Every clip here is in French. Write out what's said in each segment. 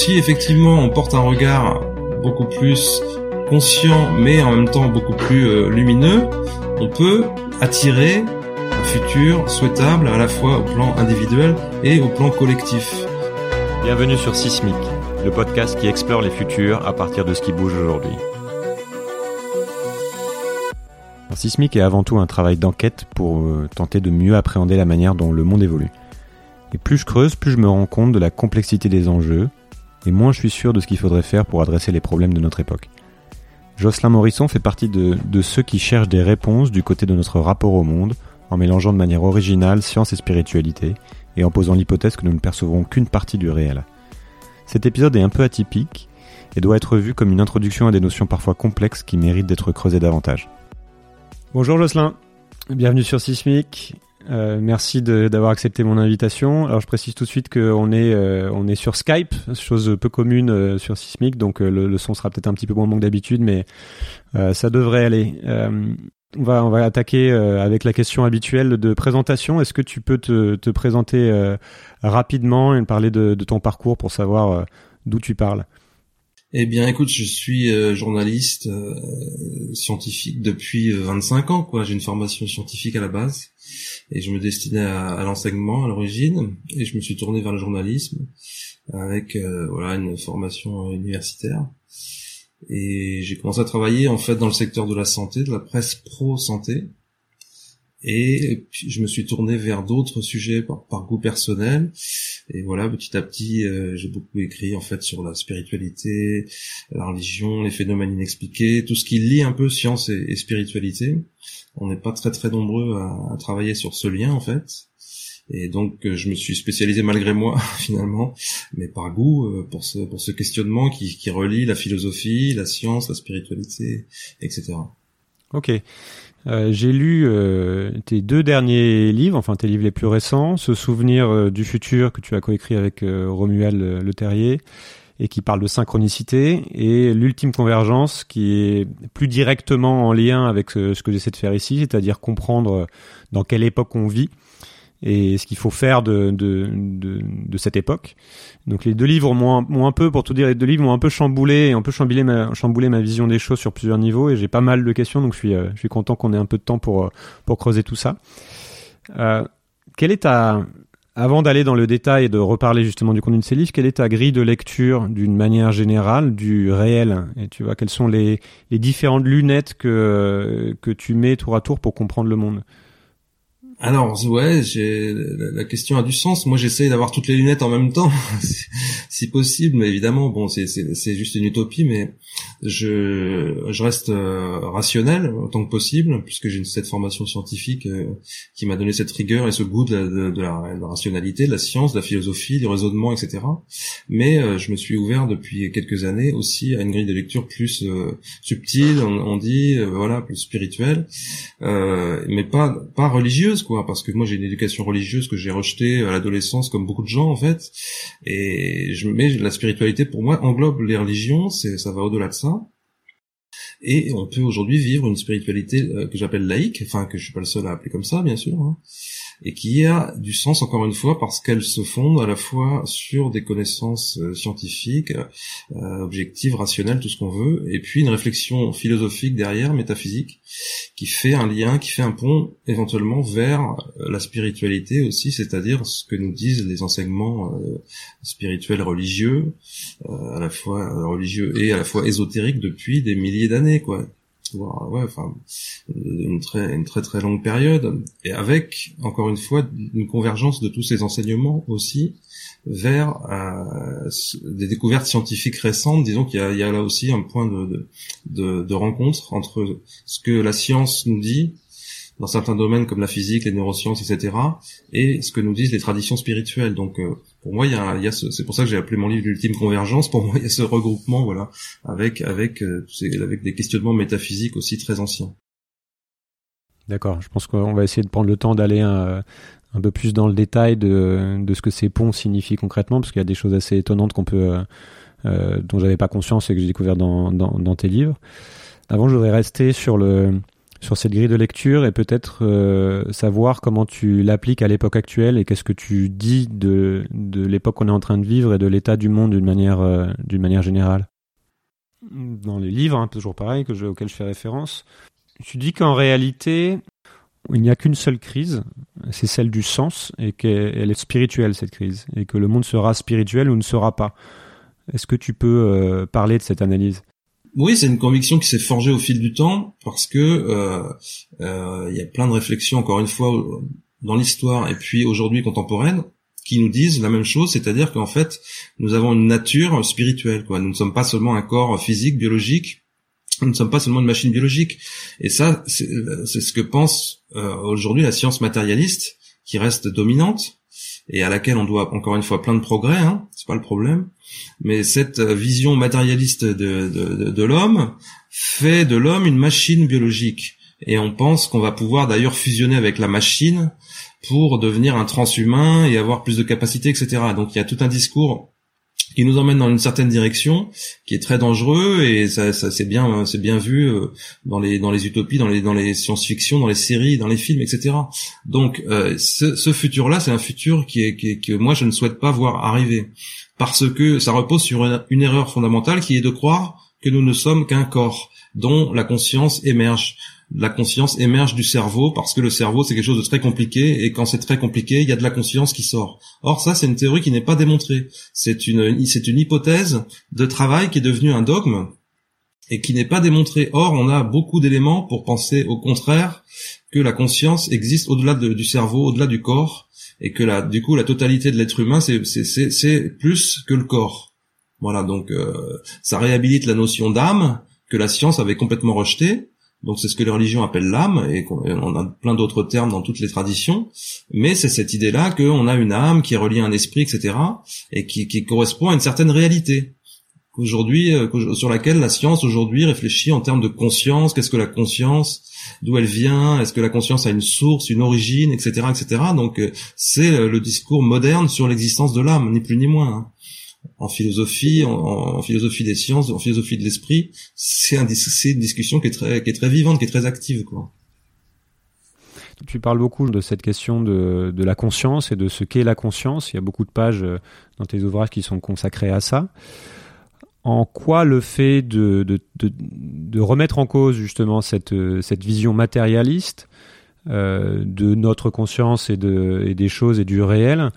Si effectivement on porte un regard beaucoup plus conscient mais en même temps beaucoup plus euh, lumineux, on peut attirer un futur souhaitable à la fois au plan individuel et au plan collectif. Bienvenue sur Sismic, le podcast qui explore les futurs à partir de ce qui bouge aujourd'hui. Sismic est avant tout un travail d'enquête pour euh, tenter de mieux appréhender la manière dont le monde évolue. Et plus je creuse, plus je me rends compte de la complexité des enjeux, et moins je suis sûr de ce qu'il faudrait faire pour adresser les problèmes de notre époque. Jocelyn Morisson fait partie de, ceux qui cherchent des réponses du côté de notre rapport au monde, en mélangeant de manière originale science et spiritualité, et en posant l'hypothèse que nous ne percevrons qu'une partie du réel. Cet épisode est un peu atypique, et doit être vu comme une introduction à des notions parfois complexes qui méritent d'être creusées davantage. Bonjour Jocelyn, bienvenue sur Sismic. Euh, merci d'avoir accepté mon invitation. Alors je précise tout de suite qu'on est euh, on est sur Skype, chose peu commune euh, sur Sismic, donc euh, le, le, son sera peut-être un petit peu moins bon que d'habitude, mais ça devrait aller. on va on va attaquer avec la question habituelle de présentation. Est-ce que tu peux te, te présenter rapidement et parler de, de, ton parcours pour savoir d'où tu parles? Eh bien, écoute, je suis euh, journaliste euh, scientifique depuis 25 ans. Quoi, j'ai une formation scientifique à la base et je me destinais à, l'enseignement à l'origine et je me suis tourné vers le journalisme avec euh, voilà une formation universitaire et j'ai commencé à travailler en fait dans le secteur de la santé, de la presse pro santé et je me suis tourné vers d'autres sujets par, goût personnel. Et voilà petit à petit euh, j'ai beaucoup écrit en fait sur la spiritualité la religion les phénomènes inexpliqués tout ce qui lie un peu science et, spiritualité. On n'est pas très très nombreux à, travailler sur ce lien en fait. Et donc euh, je me suis spécialisé malgré moi finalement mais par goût euh, pour ce pour ce questionnement qui, qui relie la philosophie la science la spiritualité etc ok euh, j'ai lu euh, tes deux derniers livres, enfin tes livres les plus récents, Ce souvenir euh, du futur que tu as coécrit avec Romuald Le Terrier et qui parle de synchronicité, et l'ultime convergence qui est plus directement en lien avec ce que j'essaie de faire ici, c'est-à-dire comprendre dans quelle époque on vit et ce qu'il faut faire de, de, de, de, cette époque. Donc les deux livres m'ont un peu, pour tout dire, les deux livres m'ont un peu chamboulé, un peu chamboulé ma, chamboulé ma vision des choses sur plusieurs niveaux, et j'ai pas mal de questions, donc je suis, euh, je suis content qu'on ait un peu de temps pour, euh, pour creuser tout ça. Euh, quelle est ta, avant d'aller dans le détail et de reparler justement du contenu de ces livres, quelle est ta grille de lecture d'une manière générale du réel? Et tu vois, quelles sont les, les différentes lunettes que, que tu mets tour à tour pour comprendre le monde? Alors ouais, la question a du sens. Moi, j'essaye d'avoir toutes les lunettes en même temps, si possible. Mais évidemment, bon, c'est juste une utopie, mais je reste euh, rationnel autant que possible, puisque j'ai cette formation scientifique euh, qui m'a donné cette rigueur et ce goût de la, rationalité, de la science, de la philosophie, du raisonnement, etc. Mais euh, je me suis ouvert depuis quelques années aussi à une grille de lecture plus subtile, on, on dit voilà, plus spirituelle, mais pas pas religieuse parce que moi j'ai une éducation religieuse que j'ai rejetée à l'adolescence comme beaucoup de gens en fait, et je mets la spiritualité pour moi englobe les religions, c'est ça va au-delà de ça. Et on peut aujourd'hui vivre une spiritualité euh, que j'appelle laïque, enfin que je suis pas le seul à appeler comme ça, bien sûr, hein, et qui a du sens encore une fois parce qu'elle se fonde à la fois sur des connaissances euh, scientifiques, euh, objectives, rationnelles, tout ce qu'on veut, et puis une réflexion philosophique derrière, métaphysique, qui fait un lien, qui fait un pont éventuellement vers euh, la spiritualité aussi, c'est-à-dire ce que nous disent les enseignements spirituels religieux, à la fois religieux et à la fois ésotériques depuis des milliers d'années, quoi ouais, enfin, une très, une très très longue période, et avec, encore une fois, une convergence de tous ces enseignements aussi vers euh, des découvertes scientifiques récentes. Disons qu'il y, y a, là aussi un point de, de, de, rencontre entre ce que la science nous dit dans certains domaines comme la physique, les neurosciences, etc., et ce que nous disent les traditions spirituelles. Donc, euh, pour moi, il y a, c'est pour ça que j'ai appelé mon livre l'ultime convergence. Pour moi, il y a ce regroupement, voilà, avec avec euh, avec des questionnements métaphysiques aussi très anciens. D'accord. Je pense qu'on va essayer de prendre le temps d'aller un, euh, un, peu plus dans le détail de, de ce que ces ponts signifient concrètement, parce qu'il y a des choses assez étonnantes qu'on peut euh, dont j'avais pas conscience et que j'ai découvert dans, dans, dans tes livres. Avant, je voudrais rester sur le sur cette grille de lecture et peut-être euh, savoir comment tu l'appliques à l'époque actuelle et qu'est-ce que tu dis de, de l'époque qu'on est en train de vivre et de l'état du monde d'une manière, euh, manière générale. Dans les livres, hein, toujours pareil, que je, auxquels je fais référence, tu dis qu'en réalité, il n'y a qu'une seule crise, c'est celle du sens, et qu'elle est spirituelle, cette crise, et que le monde sera spirituel ou ne sera pas. Est-ce que tu peux euh, parler de cette analyse? Oui, c'est une conviction qui s'est forgée au fil du temps parce que euh, euh, il y a plein de réflexions, encore une fois, dans l'histoire et puis aujourd'hui contemporaine, qui nous disent la même chose, c'est-à-dire qu'en fait, nous avons une nature spirituelle. Quoi. Nous ne sommes pas seulement un corps physique, biologique. Nous ne sommes pas seulement une machine biologique. Et ça, c'est ce que pense euh, aujourd'hui la science matérialiste, qui reste dominante et à laquelle on doit encore une fois plein de progrès. Hein, c'est pas le problème mais cette vision matérialiste de, de l'homme fait de l'homme une machine biologique. Et on pense qu'on va pouvoir d'ailleurs fusionner avec la machine pour devenir un transhumain et avoir plus de capacités, etc. Donc il y a tout un discours qui nous emmène dans une certaine direction, qui est très dangereux et ça, ça c'est bien, c'est bien vu euh, dans les dans les utopies, dans les dans les science-fiction, dans les séries, dans les films, etc. Donc euh, ce, ce futur-là, c'est un futur qui est, que moi je ne souhaite pas voir arriver parce que ça repose sur une, erreur fondamentale qui est de croire que nous ne sommes qu'un corps dont la conscience émerge. La conscience émerge du cerveau parce que le cerveau c'est quelque chose de très compliqué et quand c'est très compliqué, il y a de la conscience qui sort. Or ça c'est une théorie qui n'est pas démontrée. C'est une c'est une hypothèse de travail qui est devenue un dogme et qui n'est pas démontrée. Or on a beaucoup d'éléments pour penser au contraire que la conscience existe au-delà du cerveau, au-delà du corps et que la, du coup la totalité de l'être humain c'est c'est plus que le corps. Voilà, donc euh, ça réhabilite la notion d'âme que la science avait complètement rejetée. Donc c'est ce que les religions appellent l'âme et on a plein d'autres termes dans toutes les traditions. Mais c'est cette idée-là qu'on a une âme qui est reliée à un esprit, etc. et qui, qui correspond à une certaine réalité aujourd'hui euh, sur laquelle la science aujourd'hui réfléchit en termes de conscience. Qu'est-ce que la conscience D'où elle vient Est-ce que la conscience a une source, une origine, etc., etc. Donc euh, c'est euh, le discours moderne sur l'existence de l'âme, ni plus ni moins. En philosophie, en, philosophie des sciences, en philosophie de l'esprit, c'est un, une discussion qui est très, vivante, qui est très active, quoi. Tu parles beaucoup de cette question de, la conscience et de ce qu'est la conscience. Il y a beaucoup de pages dans tes ouvrages qui sont consacrés à ça en quoi le fait de, remettre en cause justement cette, cette vision matérialiste euh, de notre conscience et des choses et du réel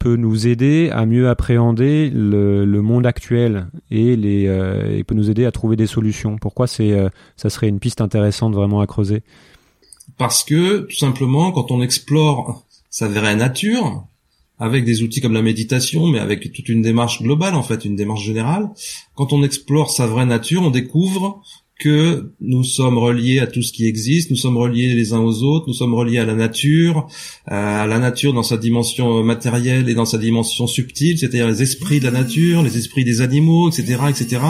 peut nous aider à mieux appréhender le, monde actuel et, les, euh, peut nous aider à trouver des solutions. Pourquoi c'est euh, ça serait une piste intéressante vraiment à creuser Parce que tout simplement, quand on explore sa vraie nature, avec des outils comme la méditation, mais avec toute une démarche globale en fait, une démarche générale. Quand on explore sa vraie nature, on découvre que nous sommes reliés à tout ce qui existe, nous sommes reliés les uns aux autres, nous sommes reliés à la nature, à la nature dans sa dimension matérielle et dans sa dimension subtile, c'est-à-dire les esprits de la nature, les esprits des animaux, etc., etc.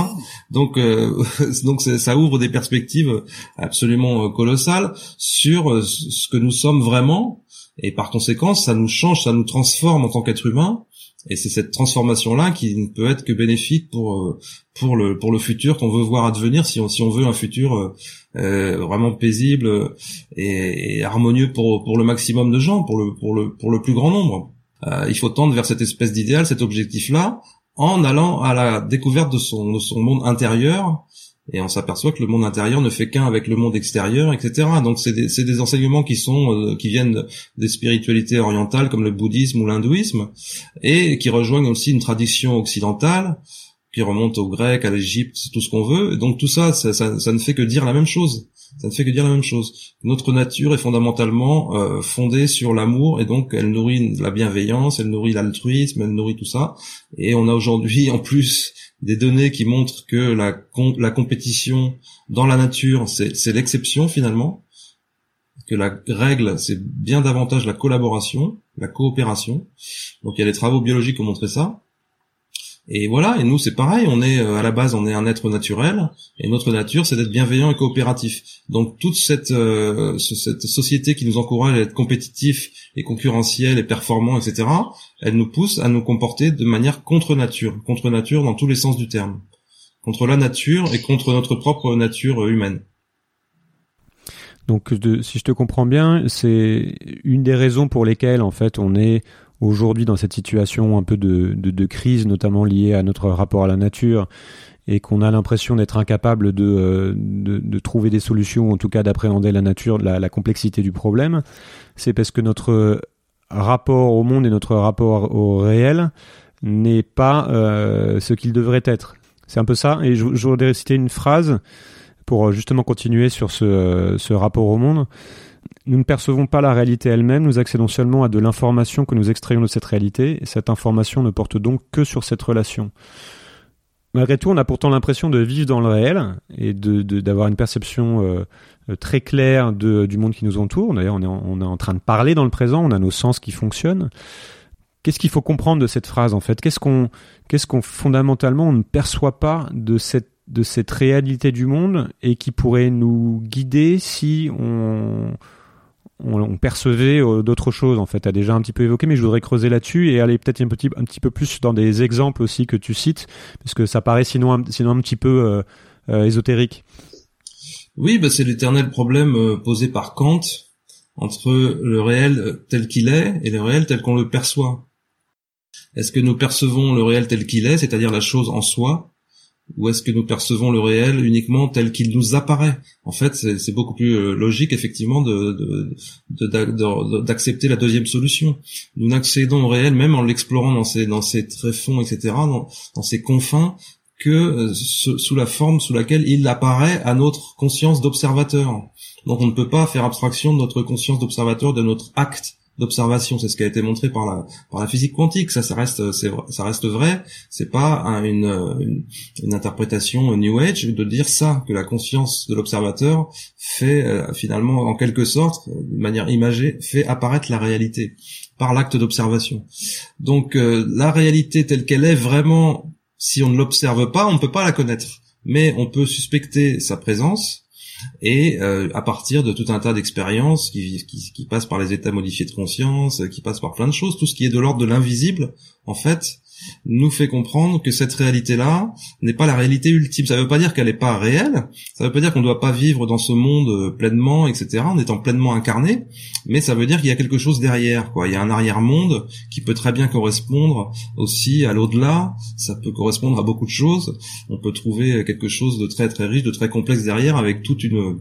Donc, euh, donc ça ouvre des perspectives absolument colossales sur euh, ce que nous sommes vraiment et par conséquent, ça nous change, ça nous transforme en tant qu'être humain. Et c'est cette transformation-là qui ne peut être que bénéfique pour euh, pour le pour le futur qu'on veut voir advenir, si on si on veut un futur euh, euh vraiment paisible et, et, harmonieux pour pour le maximum de gens, pour le pour le pour le plus grand nombre. Euh, il faut tendre vers cette espèce d'idéal, cet objectif-là, en allant à la découverte de son de son monde intérieur et on s'aperçoit que le monde intérieur ne fait qu'un avec le monde extérieur, etc. Donc c'est des, enseignements qui sont euh, qui viennent des spiritualités orientales comme le bouddhisme ou l'hindouisme et qui rejoignent aussi une tradition occidentale qui remonte au grec, à l'Égypte, tout ce qu'on veut. Donc tout ça ça, ça, ne fait que dire la même chose. Ça ne fait que dire la même chose. Notre nature est fondamentalement euh, fondée sur l'amour et donc elle nourrit la bienveillance, elle nourrit l'altruisme, elle nourrit tout ça. Et on a aujourd'hui en plus des données qui montrent que la, la compétition dans la nature, c'est l'exception finalement, que la règle, c'est bien davantage la collaboration, la coopération. Donc il y a les travaux biologiques qui ont montré ça. Et voilà, et nous c'est pareil, on est euh, à la base on est un être naturel, et notre nature c'est d'être bienveillant et coopératif. Donc toute cette, euh, cette société qui nous encourage à être compétitif et concurrentiel et performant, etc., elle nous pousse à nous comporter de manière contre nature, contre nature dans tous les sens du terme, contre la nature et contre notre propre nature humaine. Donc, si je te comprends bien, c'est une des raisons pour lesquelles, en fait, on est aujourd'hui dans cette situation un peu de, de, crise, notamment liée à notre rapport à la nature, et qu'on a l'impression d'être incapable de, euh, de, de, trouver des solutions, en tout cas d'appréhender la nature, la, la, complexité du problème, c'est parce que notre rapport au monde et notre rapport au réel n'est pas euh, ce qu'il devrait être. C'est un peu ça. Et je, voudrais citer une phrase pour euh, justement continuer sur ce, ce rapport au monde. Nous ne percevons pas la réalité elle-même, nous accédons seulement à de l'information que nous extrayons de cette réalité, et cette information ne porte donc que sur cette relation. Malgré tout, on a pourtant l'impression de vivre dans le réel et d'avoir une perception euh, très claire du monde qui nous entoure. D'ailleurs, on est, en, train de parler dans le présent, on a nos sens qui fonctionnent. Qu'est-ce qu'il faut comprendre de cette phrase en fait? Qu'est-ce qu'on, qu'est-ce qu'on fondamentalement on ne perçoit pas de cette de cette réalité du monde et qui pourrait nous guider si on on, percevait euh, d'autres choses en fait. Tu as déjà un petit peu évoqué, mais je voudrais creuser là-dessus et aller peut-être un petit, peu plus dans des exemples aussi que tu cites, parce que ça paraît sinon un, sinon petit peu euh, euh, ésotérique. Oui, bah c'est l'éternel problème posé par Kant entre le réel tel qu'il est et le réel tel qu'on le perçoit. Est-ce que nous percevons le réel tel qu'il est, c'est-à-dire la chose en soi, ou est-ce que nous percevons le réel uniquement tel qu'il nous apparaît? En fait, c'est beaucoup plus euh, logique effectivement d'accepter la deuxième solution. Nous n'accédons au réel même en l'explorant dans ses dans ses tréfonds, etc., dans, ses confins, que euh, sous la forme sous laquelle il apparaît à notre conscience d'observateur. Donc on ne peut pas faire abstraction de notre conscience d'observateur, de notre acte d'observation. C'est ce qui a été montré par la par la physique quantique. Ça, ça reste ça reste vrai. C'est pas une, une, interprétation New Age de dire ça que la conscience de l'observateur fait euh, finalement en quelque sorte, de manière imagée, fait apparaître la réalité par l'acte d'observation. Donc euh, la réalité telle qu'elle est vraiment, si on ne l'observe pas, on ne peut pas la connaître. Mais on peut suspecter sa présence et euh, à partir de tout un tas d'expériences qui, qui, qui, passent par les états modifiés de conscience, qui passent par plein de choses, tout ce qui est de l'ordre de l'invisible, en fait, nous fait comprendre que cette réalité-là n'est pas la réalité ultime. Ça ne veut pas dire qu'elle n'est pas réelle, ça ne veut pas dire qu'on ne doit pas vivre dans ce monde euh, pleinement, etc., en étant pleinement incarné, mais ça veut dire qu'il y a quelque chose derrière, quoi. Il y a un arrière-monde qui peut très bien correspondre aussi à l'au-delà, ça peut correspondre à beaucoup de choses. On peut trouver quelque chose de très très riche, de très complexe derrière, avec toute une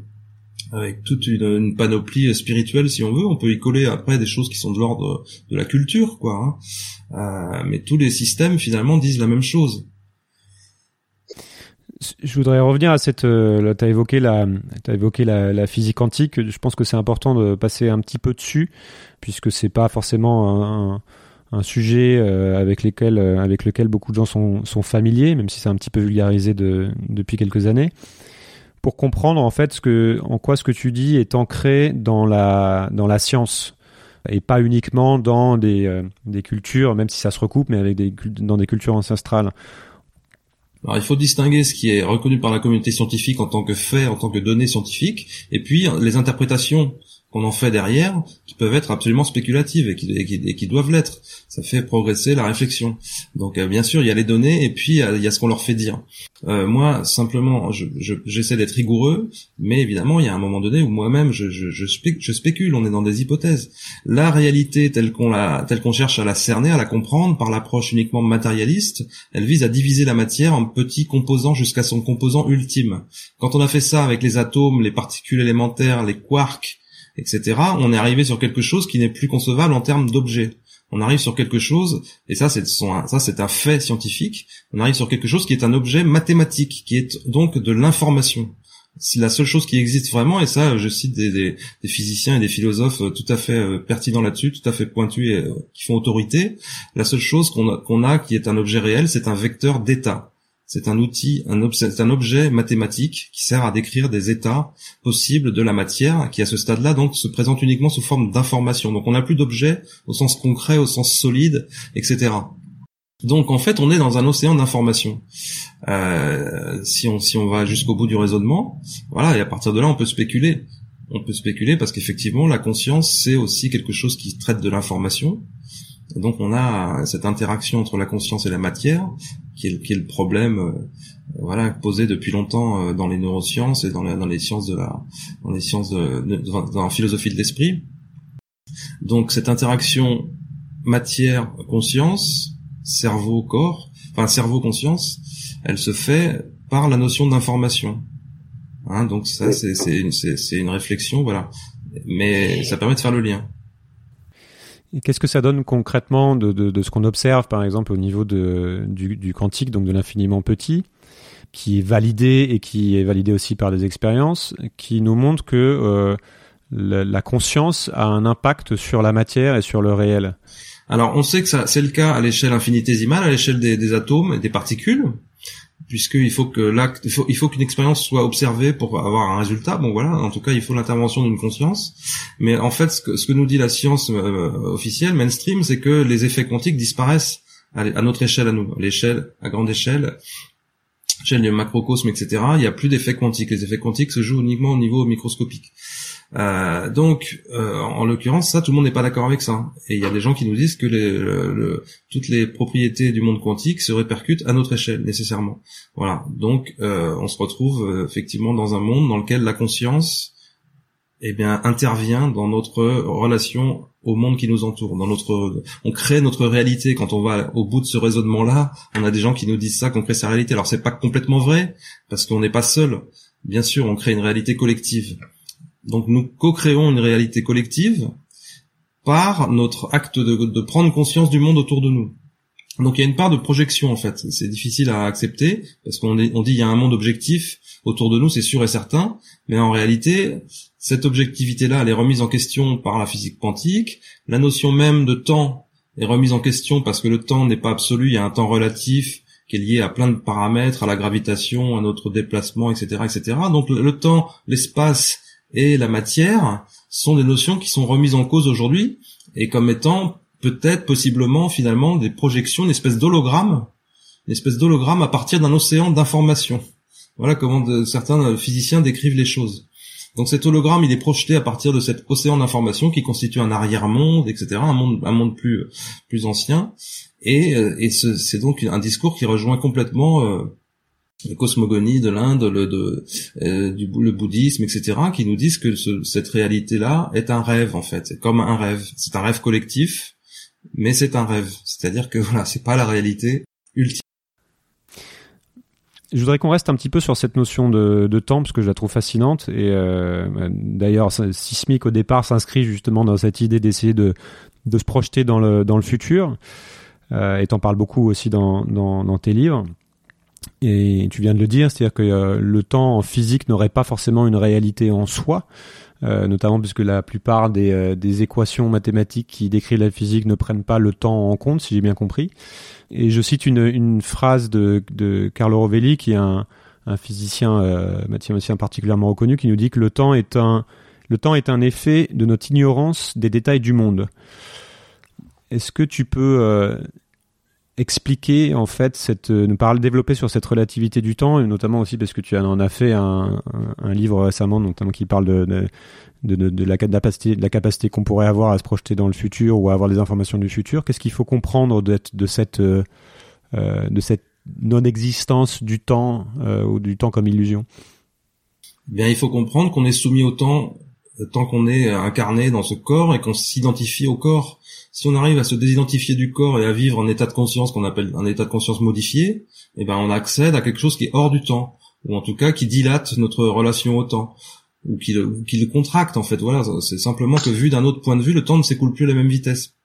avec toute une, panoplie spirituelle si on veut. On peut y coller après des choses qui sont de l'ordre de la culture, quoi. Hein. Euh, mais tous les systèmes finalement disent la même chose. Je voudrais revenir à cette. Euh, tu as évoqué la, as évoqué la, physique quantique. Je pense que c'est important de passer un petit peu dessus, puisque c'est pas forcément un, un, sujet euh, avec lesquels, avec lequel beaucoup de gens sont, sont familiers, même si c'est un petit peu vulgarisé de, depuis quelques années pour comprendre en fait ce que, en quoi ce que tu dis est ancré dans la, dans la science et pas uniquement dans des, euh, des cultures, même si ça se recoupe, mais avec des, dans des cultures ancestrales. Alors, il faut distinguer ce qui est reconnu par la communauté scientifique en tant que fait, en tant que données scientifiques, et puis les interprétations qu'on en fait derrière, qui peuvent être absolument spéculatives et qui, et qui, doivent l'être. Ça fait progresser la réflexion. Donc euh, bien sûr, il y a les données et puis il y a ce qu'on leur fait dire. Euh, moi, simplement, j'essaie d'être rigoureux, mais évidemment, il y a un moment donné où moi-même, je, je, spécule. On est dans des hypothèses. La réalité telle qu'on cherche à la cerner, à la comprendre par l'approche uniquement matérialiste, elle vise à diviser la matière en petits composants jusqu'à son composant ultime. Quand on a fait ça avec les atomes, les particules élémentaires, les quarks etc., on est arrivé sur quelque chose qui n'est plus concevable en termes d'objet. On arrive sur quelque chose, et ça c'est un fait scientifique, on arrive sur quelque chose qui est un objet mathématique, qui est donc de l'information. C'est la seule chose qui existe vraiment, et ça je cite des, physiciens et des philosophes tout à fait euh, pertinents là-dessus, tout à fait pointus et euh, qui font autorité. La seule chose qu'on a qui est un objet réel, c'est un vecteur d'état c'est un outil, un, un objet mathématique qui sert à décrire des états possibles de la matière qui à ce stade-là donc se présente uniquement sous forme d'information. Donc on n'a plus d'objet au sens concret, au sens solide, etc. Donc en fait on est dans un océan d'informations. Euh, si on si on va jusqu'au bout du raisonnement, voilà, et à partir de là on peut spéculer. On peut spéculer parce qu'effectivement la conscience c'est aussi quelque chose qui traite de l'information. donc on a cette interaction entre la conscience et la matière qui est, qui est le problème euh, voilà posé depuis longtemps euh, dans les neurosciences et dans, dans les sciences de la dans les sciences de, dans la philosophie de l'esprit. Donc cette interaction matière conscience cerveau corps enfin cerveau conscience elle se fait par la notion d'information. Hein, donc ça c'est c'est une réflexion voilà mais ça permet de faire le lien. Qu'est-ce que ça donne concrètement de, de, ce qu'on observe, par exemple, au niveau de, du, quantique, donc de l'infiniment petit, qui est validé et qui est validé aussi par des expériences, qui nous montre que euh, la, conscience a un impact sur la matière et sur le réel? Alors, on sait que c'est le cas à l'échelle infinitésimale, à l'échelle des atomes et des particules puisqu'il faut que l'acte, il faut, qu'une expérience soit observée pour avoir un résultat. Bon voilà, en tout cas, il faut l'intervention d'une conscience. Mais en fait, ce que, nous dit la science euh, officielle, mainstream, c'est que les effets quantiques disparaissent à, notre échelle à nous, l'échelle, à grande échelle, échelle du macrocosme, etc. Il n'y a plus d'effets quantiques. Les effets quantiques se jouent uniquement au niveau microscopique. Euh, donc, euh, en l'occurrence, ça, tout le monde n'est pas d'accord avec ça. Et il y a des gens qui nous disent que les, le, toutes les propriétés du monde quantique se répercutent à notre échelle nécessairement. Voilà. Donc, euh, on se retrouve euh, effectivement dans un monde dans lequel la conscience, eh bien, intervient dans notre relation au monde qui nous entoure, dans notre, on crée notre réalité. Quand on va au bout de ce raisonnement-là, on a des gens qui nous disent ça, qu'on crée sa réalité. Alors, c'est pas complètement vrai parce qu'on n'est pas seul. Bien sûr, on crée une réalité collective. Donc nous co-créons une réalité collective par notre acte de, prendre conscience du monde autour de nous. Donc il y a une part de projection en fait. C'est difficile à accepter parce qu'on on dit il y a un monde objectif autour de nous, c'est sûr et certain, mais en réalité cette objectivité-là, elle est remise en question par la physique quantique. La notion même de temps est remise en question parce que le temps n'est pas absolu, il y a un temps relatif qui est lié à plein de paramètres, à la gravitation, à notre déplacement, etc., etc. Donc le temps, l'espace et la matière sont des notions qui sont remises en cause aujourd'hui et comme étant peut-être possiblement finalement des projections, une espèce d'hologramme, une espèce d'hologramme à partir d'un océan d'informations. Voilà comment certains physiciens décrivent les choses. Donc cet hologramme, il est projeté à partir de cet océan d'informations qui constitue un arrière-monde, etc., un monde, un monde plus plus ancien. Et, euh, et c'est donc un discours qui rejoint complètement euh, la cosmogonie de l'Inde, le, de, euh, du, le bouddhisme, etc., qui nous disent que ce, cette réalité-là est un rêve en fait, c'est comme un rêve, c'est un rêve collectif, mais c'est un rêve, c'est-à-dire que voilà, c'est pas la réalité ultime. Je voudrais qu'on reste un petit peu sur cette notion de, de temps parce que je la trouve fascinante et euh, d'ailleurs Sismic au départ s'inscrit justement dans cette idée d'essayer de, de se projeter dans le dans le futur euh, et t'en parles beaucoup aussi dans, dans, dans tes livres. Et tu viens de le dire, c'est-à-dire que euh, le temps en physique n'aurait pas forcément une réalité en soi, euh, notamment puisque la plupart des, euh, des, équations mathématiques qui décrivent la physique ne prennent pas le temps en compte, si j'ai bien compris. Et je cite une, phrase de, de Carlo Rovelli, qui est un, un physicien mathématicien particulièrement reconnu, qui nous dit que le temps est un le temps est un effet de notre ignorance des détails du monde. Est-ce que tu peux expliquer en fait cette euh, nous parler développer sur cette relativité du temps et notamment aussi parce que tu en as fait un, un, livre récemment notamment qui parle de, de, la capacité de la capacité qu'on pourrait avoir à se projeter dans le futur ou à avoir des informations du futur. Qu'est-ce qu'il faut comprendre de, de cette euh, euh cette non existence du temps ou du temps comme illusion? Bien, il faut comprendre qu'on est soumis au temps tant qu'on est incarné dans ce corps et qu'on s'identifie au corps si on arrive à se désidentifier du corps et à vivre en état de conscience qu'on appelle un état de conscience modifié, eh ben on accède à quelque chose qui est hors du temps, ou en tout cas qui dilate notre relation au temps, ou qui le, contracte en fait. Voilà, c'est simplement que vu d'un autre point de vue, le temps ne s'écoule plus à la même vitesse.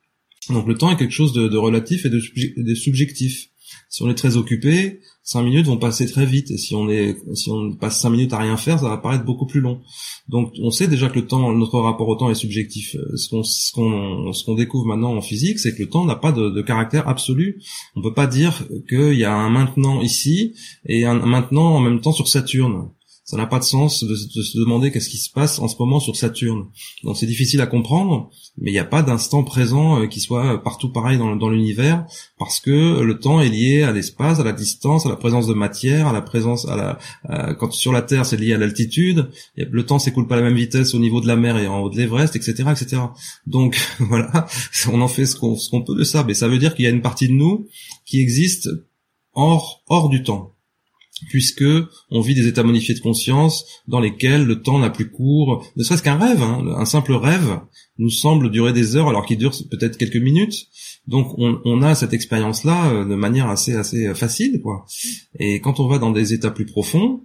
Donc le temps est quelque chose de, de relatif et de, de subjectif. Si on est très occupé, cinq minutes vont passer très vite. Et si on est, si on passe cinq minutes à rien faire, ça va paraître beaucoup plus long. Donc, on sait déjà que le temps, notre rapport au temps est subjectif. Euh, ce qu'on, découvre maintenant en physique, c'est que le temps n'a pas de, de, caractère absolu. On peut pas dire qu'il y a un maintenant ici et un maintenant en même temps sur Saturne ça n'a pas de sens de, se demander qu'est-ce qui se passe en ce moment sur Saturne. Donc c'est difficile à comprendre, mais il n'y a pas d'instant présent euh, qui soit partout pareil dans, l'univers, parce que le temps est lié à l'espace, à la distance, à la présence de matière, à la présence, à la, quand sur la Terre c'est lié à l'altitude. Le temps s'écoule pas à la même vitesse au niveau de la mer et en haut de l'Everest, etc., etc. Donc voilà, on en fait ce qu'on ce qu'on peut de ça, mais ça veut dire qu'il y a une partie de nous qui existe hors hors du temps puisque on vit des états modifiés de conscience dans lesquels le temps n'a plus cours, ne serait-ce qu'un rêve, hein, un simple rêve nous semble durer des heures alors qu'il dure peut-être quelques minutes. Donc on, on a cette expérience-là euh, de manière assez assez facile, quoi. Et quand on va dans des états plus profonds,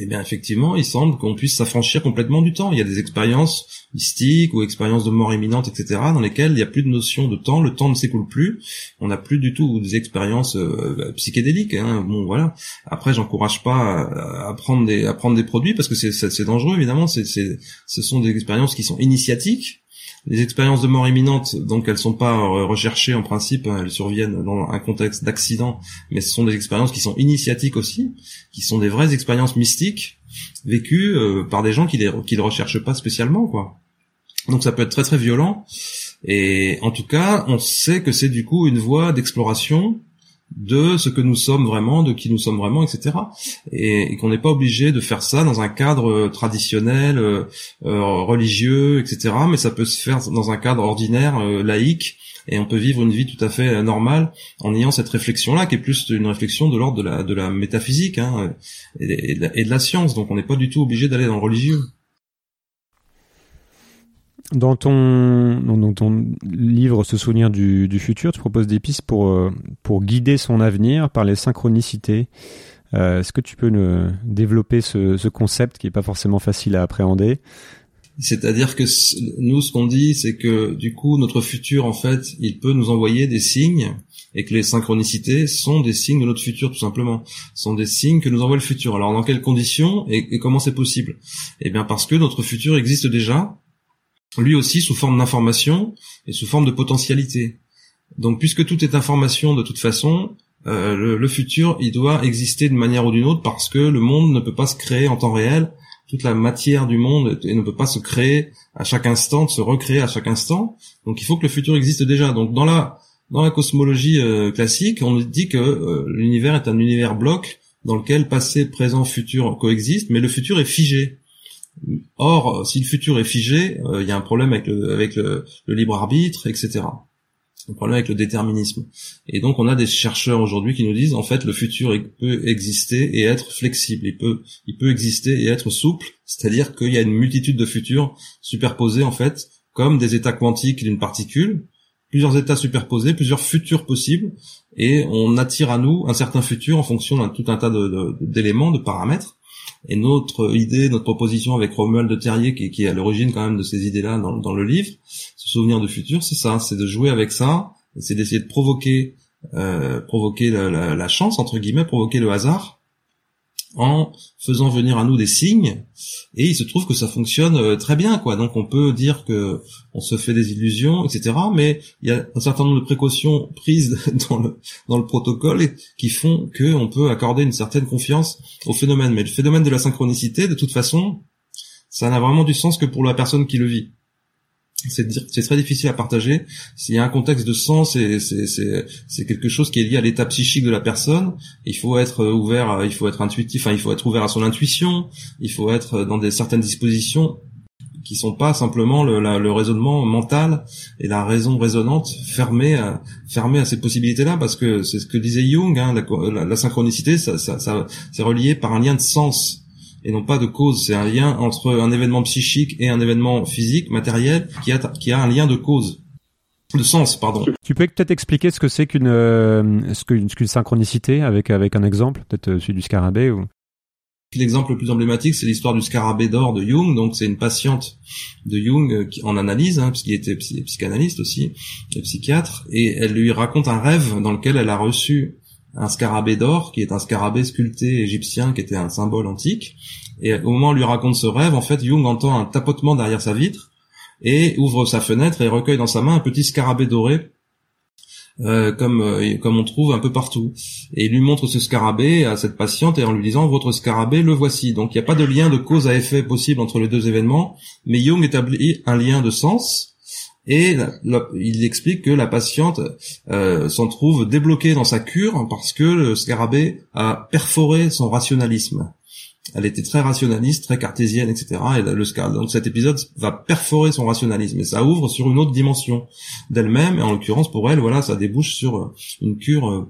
eh bien effectivement, il semble qu'on puisse s'affranchir complètement du temps. Il y a des expériences mystiques ou expériences de mort imminente, etc., dans lesquelles il n'y a plus de notion de temps, le temps ne s'écoule plus, on n'a plus du tout des expériences euh, psychédéliques. Hein. Bon voilà. Après, j'encourage pas à, prendre des à prendre des produits parce que c'est dangereux évidemment. C'est ce sont des expériences qui sont initiatiques les expériences de mort imminente, donc elles sont pas recherchées en principe, hein, elles surviennent dans un contexte d'accident, mais ce sont des expériences qui sont initiatiques aussi, qui sont des vraies expériences mystiques vécues euh, par des gens qui les qui recherchent pas spécialement quoi. Donc ça peut être très très violent et en tout cas, on sait que c'est du coup une voie d'exploration de ce que nous sommes vraiment, de qui nous sommes vraiment, etc. Et, qu'on n'est pas obligé de faire ça dans un cadre euh, traditionnel, euh, euh, religieux, etc. Mais ça peut se faire dans un cadre ordinaire, laïque, et on peut vivre une vie tout à fait normale en ayant cette réflexion-là, qui est plus une réflexion de l'ordre de la, métaphysique hein, et, de la, science. Donc on n'est pas du tout obligé d'aller dans le religieux. Dans ton, dans ton livre Se souvenir du, du, futur, tu proposes des pistes pour, euh, pour guider son avenir par les synchronicités. Euh, Est-ce que tu peux nous développer ce, ce concept qui est pas forcément facile à appréhender? C'est-à-dire que nous, ce qu'on dit, c'est que du coup, notre futur, en fait, il peut nous envoyer des signes et que les synchronicités sont des signes de notre futur, tout simplement. sont des signes que nous envoie le futur. Alors, dans quelles conditions et comment c'est possible? Eh bien, parce que notre futur existe déjà lui aussi sous forme d'information et sous forme de potentialité. Donc puisque tout est information de toute façon, euh, le, futur, il doit exister d'une manière ou d'une autre parce que le monde ne peut pas se créer en temps réel. Toute la matière du monde ne peut pas se créer à chaque instant, se recréer à chaque instant. Donc il faut que le futur existe déjà. Donc dans la dans la cosmologie euh, classique, on dit que euh, l'univers est un univers bloc dans lequel passé, présent, futur coexistent, mais le futur est figé. Or, si le futur est figé, euh, il y a un problème avec le, avec le, libre arbitre, etc. Un problème avec le déterminisme. Et donc, on a des chercheurs aujourd'hui qui nous disent, en fait, le futur peut exister et être flexible. Il peut, il peut exister et être souple. C'est-à-dire qu'il y a une multitude de futurs superposés, en fait, comme des états quantiques d'une particule, plusieurs états superposés, plusieurs futurs possibles, et on attire à nous un certain futur en fonction d'un tout un tas d'éléments, de paramètres. Et notre idée, notre proposition avec Romuald de Terrier, qui, est à l'origine quand même de ces idées-là dans, dans, le livre, ce souvenir du futur, c'est ça, c'est de jouer avec ça, c'est d'essayer de provoquer, euh, provoquer la, la, chance entre guillemets, provoquer le hasard, en faisant venir à nous des signes et il se trouve que ça fonctionne euh, très bien quoi. Donc on peut dire que on se fait des illusions etc mais il y a un certain nombre de précautions prises dans le dans le protocole qui font que on peut accorder une certaine confiance au phénomène. Mais le phénomène de la synchronicité de toute façon ça n'a vraiment du sens que pour la personne qui le vit c'est très difficile à partager. S'il y a un contexte de sens, c'est quelque chose qui est lié à l'état psychique de la personne. Il faut être ouvert, il faut être intuitif, enfin il faut être ouvert à son intuition. Il faut être dans des certaines dispositions qui sont pas simplement le, le raisonnement mental et la raison résonante fermée à, fermée à ces possibilités-là, parce que c'est ce que disait Jung, hein, la, la, synchronicité, ça, ça, ça c'est relié par un lien de sens et non pas de cause. C'est un lien entre un événement psychique et un événement physique, matériel, qui a, qui a un lien de cause. De sens, pardon. Tu peux peut-être expliquer ce que c'est qu'une euh, ce qu'une synchronicité avec avec un exemple, peut-être euh, celui du scarabée ou? L'exemple le plus emblématique, c'est l'histoire du scarabée d'or de Jung. Donc, c'est une patiente de Jung euh, qui, en analyse, hein, puisqu'il était psychanalyste aussi, et psychiatre, et elle lui raconte un rêve dans lequel elle a reçu un scarabée d'or, qui est un scarabée sculpté égyptien, qui était un symbole antique. Et au moment où lui raconte ce rêve, en fait, Jung entend un tapotement derrière sa vitre et ouvre sa fenêtre et recueille dans sa main un petit scarabée doré, euh, comme euh, comme on trouve un peu partout. Et il lui montre ce scarabée à cette patiente et en lui disant votre scarabée, le voici. Donc il n'y a pas de lien de cause à effet possible entre les deux événements, mais Jung établit un lien de sens et il explique que la patiente euh, s'en trouve débloquée dans sa cure parce que le scarabée a perforé son rationalisme. Elle était très rationaliste, très cartésienne, etc. Et le scarabée, donc cet épisode va perforer son rationalisme et ça ouvre sur une autre dimension d'elle-même. Et en l'occurrence pour elle, voilà, ça débouche sur une cure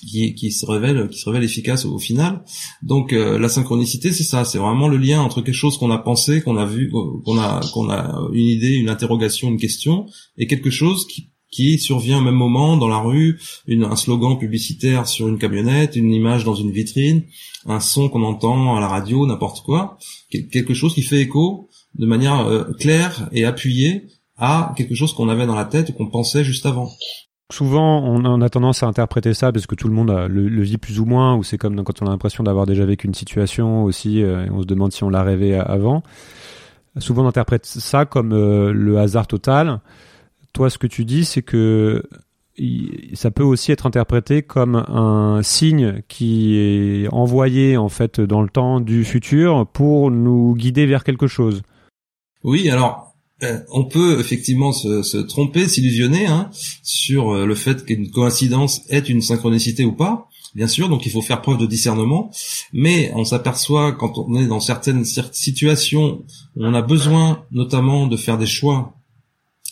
qui, qui se révèle qui se révèle efficace au, final. Donc euh, la synchronicité, c'est ça, c'est vraiment le lien entre quelque chose qu'on a pensé, qu'on a vu, qu'on a qu'on a une idée, une interrogation, une question, et quelque chose qui qui survient au même moment dans la rue, une, un slogan publicitaire sur une camionnette, une image dans une vitrine, un son qu'on entend à la radio, n'importe quoi, quelque chose qui fait écho de manière euh, claire et appuyée à quelque chose qu'on avait dans la tête et qu'on pensait juste avant. Souvent, on a tendance à interpréter ça parce que tout le monde le, vit plus ou moins, ou c'est comme quand on a l'impression d'avoir déjà vécu une situation aussi, euh, et on se demande si on l'a rêvé avant. Souvent, on interprète ça comme euh, le hasard total. Toi, ce que tu dis, c'est que ça peut aussi être interprété comme un signe qui est envoyé en fait dans le temps du futur pour nous guider vers quelque chose. Oui, alors euh, on peut effectivement se, tromper, s'illusionner hein, sur euh, le fait qu'une coïncidence est une synchronicité ou pas. Bien sûr, donc il faut faire preuve de discernement, mais on s'aperçoit quand on est dans certaines situations où on a besoin notamment de faire des choix,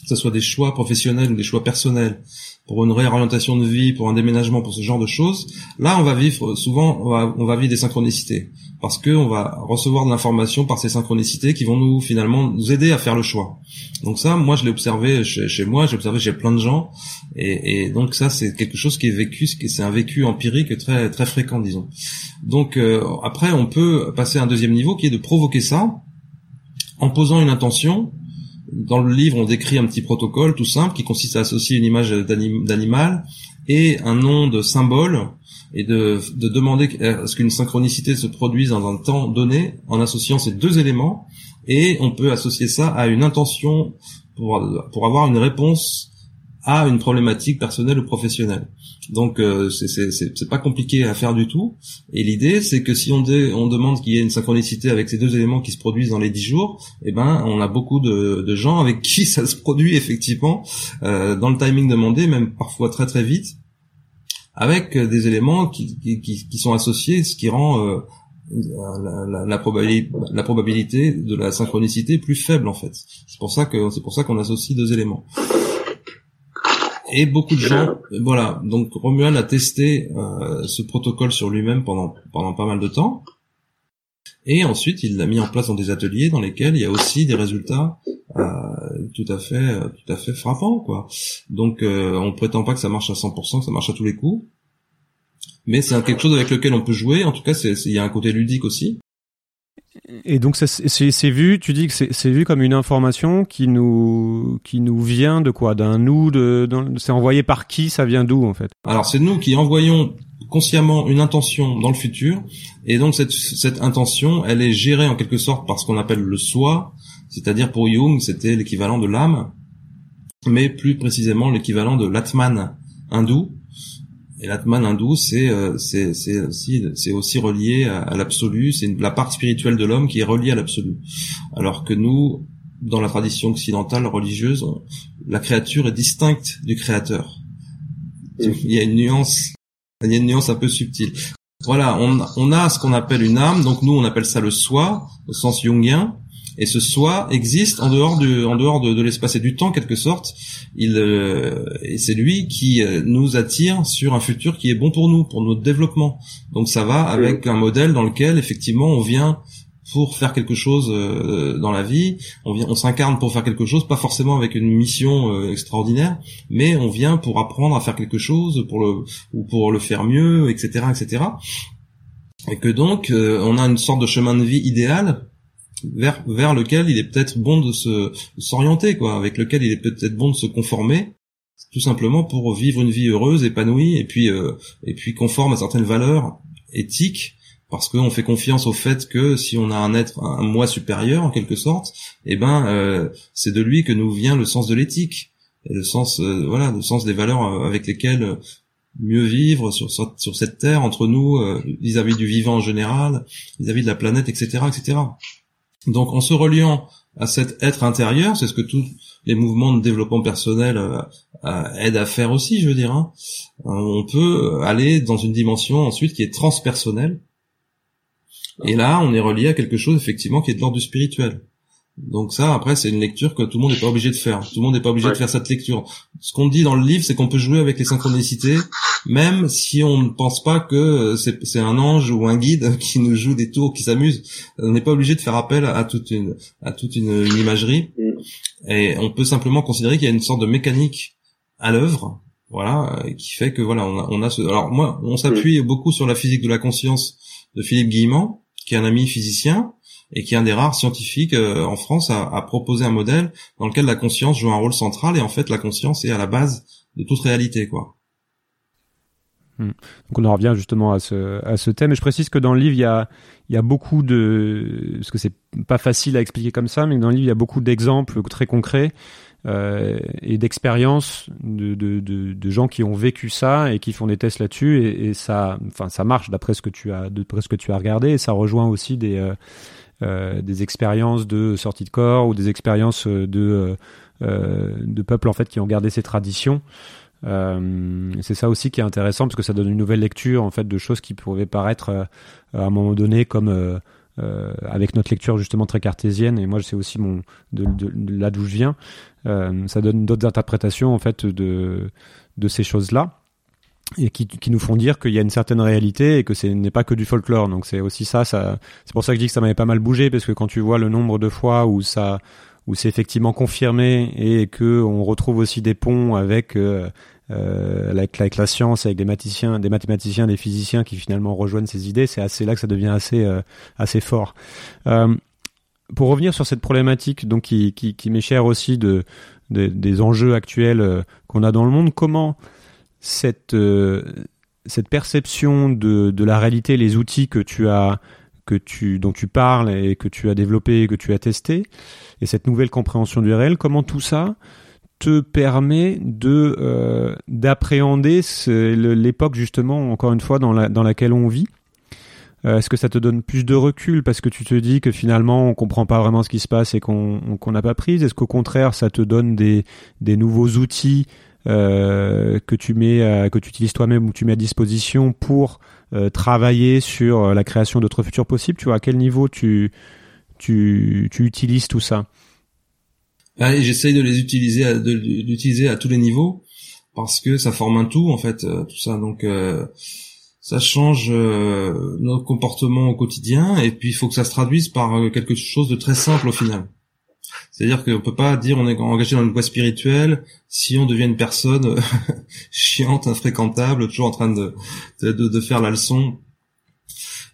que ce soit des choix professionnels ou des choix personnels, pour une réorientation de vie, pour un déménagement, pour ce genre de choses, là on va vivre souvent, on va, on va vivre des synchronicités parce que on va recevoir de l'information par ces synchronicités qui vont nous finalement nous aider à faire le choix. Donc ça, moi je l'ai observé chez, chez moi, j'ai observé chez plein de gens, et, et donc ça c'est quelque chose qui est vécu, c'est un vécu empirique très très fréquent disons. Donc euh, après on peut passer à un deuxième niveau qui est de provoquer ça en posant une intention dans le livre, on décrit un petit protocole tout simple qui consiste à associer une image d'animal et un nom de symbole et de, de demander à ce qu'une synchronicité se produise dans un temps donné en associant ces deux éléments et on peut associer ça à une intention pour avoir une réponse à une problématique personnelle ou professionnelle. Donc euh, c'est pas compliqué à faire du tout. Et l'idée c'est que si on, on demande qu'il y ait une synchronicité avec ces deux éléments qui se produisent dans les dix jours, eh ben on a beaucoup de, de gens avec qui ça se produit effectivement euh, dans le timing demandé, même parfois très très vite, avec des éléments qui, qui, qui, sont associés, ce qui rend euh, la, la, la, probabilité, la probabilité de la synchronicité plus faible en fait. C'est pour ça que c'est pour ça qu'on associe deux éléments et beaucoup de gens. Voilà, donc Romuald a testé euh, ce protocole sur lui-même pendant pendant pas mal de temps. Et ensuite, il l'a mis en place dans des ateliers dans lesquels il y a aussi des résultats euh, tout à fait euh, tout à fait frappants quoi. Donc euh, on prétend pas que ça marche à 100%, que ça marche à tous les coups. Mais c'est quelque chose avec lequel on peut jouer. En tout cas, il y a un côté ludique aussi. Et donc c'est vu, tu dis que c'est vu comme une information qui nous qui nous vient de quoi? D'un nous de, c'est envoyé par qui? Ça vient d'où en fait? Alors c'est nous qui envoyons consciemment une intention dans le futur. Et donc cette cette intention, elle est gérée en quelque sorte par ce qu'on appelle le soi, c'est-à-dire pour Jung, c'était l'équivalent de l'âme, mais plus précisément l'équivalent de l'atman hindou et l'atman hindou, c'est euh, c'est c'est aussi c'est aussi relié à, l'absolu. C'est la part spirituelle de l'homme qui est reliée à l'absolu. Alors que nous, dans la tradition occidentale religieuse, la créature est distincte du créateur. Il y a une nuance, il y a une nuance un peu subtile. Voilà, on, on a ce qu'on appelle une âme, donc nous on appelle ça le soi au sens jungien, et ce soi existe en dehors du, en dehors de, l'espace et du temps quelque sorte. Il euh, et c'est lui qui euh, nous attire sur un futur qui est bon pour nous, pour notre développement. Donc ça va avec un modèle dans lequel effectivement on vient pour faire quelque chose euh, dans la vie, on vient, on s'incarne pour faire quelque chose, pas forcément avec une mission extraordinaire, mais on vient pour apprendre à faire quelque chose, pour le ou pour le faire mieux, etc., etc. Et que donc on a une sorte de chemin de vie idéal vers lequel il est peut-être bon de se s'orienter quoi, avec lequel il est peut-être bon de se conformer tout simplement pour vivre une vie heureuse, épanouie et puis euh, et puis conforme à certaines valeurs éthiques parce qu'on fait confiance au fait que si on a un être un moi supérieur en quelque sorte, eh ben euh, c'est de lui que nous vient le sens de l'éthique et le sens euh, voilà le sens des valeurs avec lesquelles mieux vivre sur, sur, cette terre entre nous vis-à-vis -vis du vivant en général, vis-à-vis -vis de la planète, etc., etc. Donc en se reliant à cet être intérieur, c'est ce que tous les mouvements de développement personnel euh, euh, aident à faire aussi, je veux dire. Hein. Euh, on peut aller dans une dimension ensuite qui est transpersonnelle. Et là, on est relié à quelque chose effectivement qui est de l'ordre du spirituel. Donc ça, après, c'est une lecture que tout le monde n'est pas obligé de faire. Tout le monde n'est pas obligé de faire cette lecture. Ce qu'on dit dans le livre, c'est qu'on peut jouer avec les synchronicités même si on ne pense pas que c'est un ange ou un guide qui nous joue des tours, qui s'amuse. On n'est pas obligé de faire appel à toute une à toute une, imagerie, mm. et on peut simplement considérer qu'il y a une sorte de mécanique à l'œuvre, voilà, qui fait que voilà, on a, on a ce. Alors moi, on s'appuie mm. beaucoup sur la physique de la conscience de Philippe Guillemant, qui est un ami physicien et qui est un des rares scientifiques euh, en France à, à, proposer un modèle dans lequel la conscience joue un rôle central et en fait la conscience est à la base de toute réalité, quoi. Hmm. Donc on en revient justement à ce, thème. Et je précise que dans le livre, il y a, beaucoup de... Parce que c'est pas facile à expliquer comme ça, mais dans le livre, il y a beaucoup d'exemples très concrets euh, et d'expériences de, gens qui ont vécu ça et qui font des tests là-dessus. Et, ça, enfin, ça marche d'après ce que tu as, ce que tu as regardé. Et ça rejoint aussi des, euh, euh expériences de sortie de corps ou des expériences de, de peuples en fait qui ont gardé ces traditions. Euh, c'est ça aussi qui est intéressant parce que ça donne une nouvelle lecture en fait de choses qui pouvaient paraître euh, à un moment donné comme euh, avec notre lecture justement très cartésienne. Et moi c'est aussi mon de, de, là d'où je viens. Ça donne d'autres interprétations en fait de de ces choses là et qui, qui nous font dire qu'il y a une certaine réalité et que ce n'est pas que du folklore. Donc c'est aussi ça ça c'est pour ça que je dis que ça m'avait pas mal bougé parce que quand tu vois le nombre de fois où ça où c'est effectivement confirmé et que on retrouve aussi des ponts avec euh, euh, avec, avec, la science, avec des mathématiciens, des mathématiciens, des physiciens qui finalement rejoignent ces idées. C'est assez là que ça devient assez euh, assez fort. Pour revenir sur cette problématique, donc qui, qui, m'est chère aussi de, de, des enjeux actuels qu'on a dans le monde, comment cette cette perception de, de la réalité, les outils que tu as que tu dont tu parles et que tu as développé, que tu as testé, et cette nouvelle compréhension du réel, comment tout ça te permet de euh, d'appréhender l'époque justement encore une fois dans, la, dans laquelle on vit? Euh, Est-ce que ça te donne plus de recul parce que tu te dis que finalement on comprend pas vraiment ce qui se passe et qu'on n'a pas prise? Est-ce qu'au contraire ça te donne des, nouveaux outils euh, que tu mets que tu utilises toi-même ou tu mets à disposition pour travailler sur la création d'autres futurs possibles Tu vois à quel niveau tu tu, tu utilises tout ça? Ah, J'essaye de les utiliser, à, de à tous les niveaux parce que ça forme un tout en fait, euh, tout ça. Donc euh, ça change euh, notre comportement au quotidien et puis il faut que ça se traduise par quelque chose de très simple au final. C'est-à-dire qu'on peut pas dire on est engagé dans une voie spirituelle si on devient une personne chiante, infréquentable, toujours en train de, de, de faire la leçon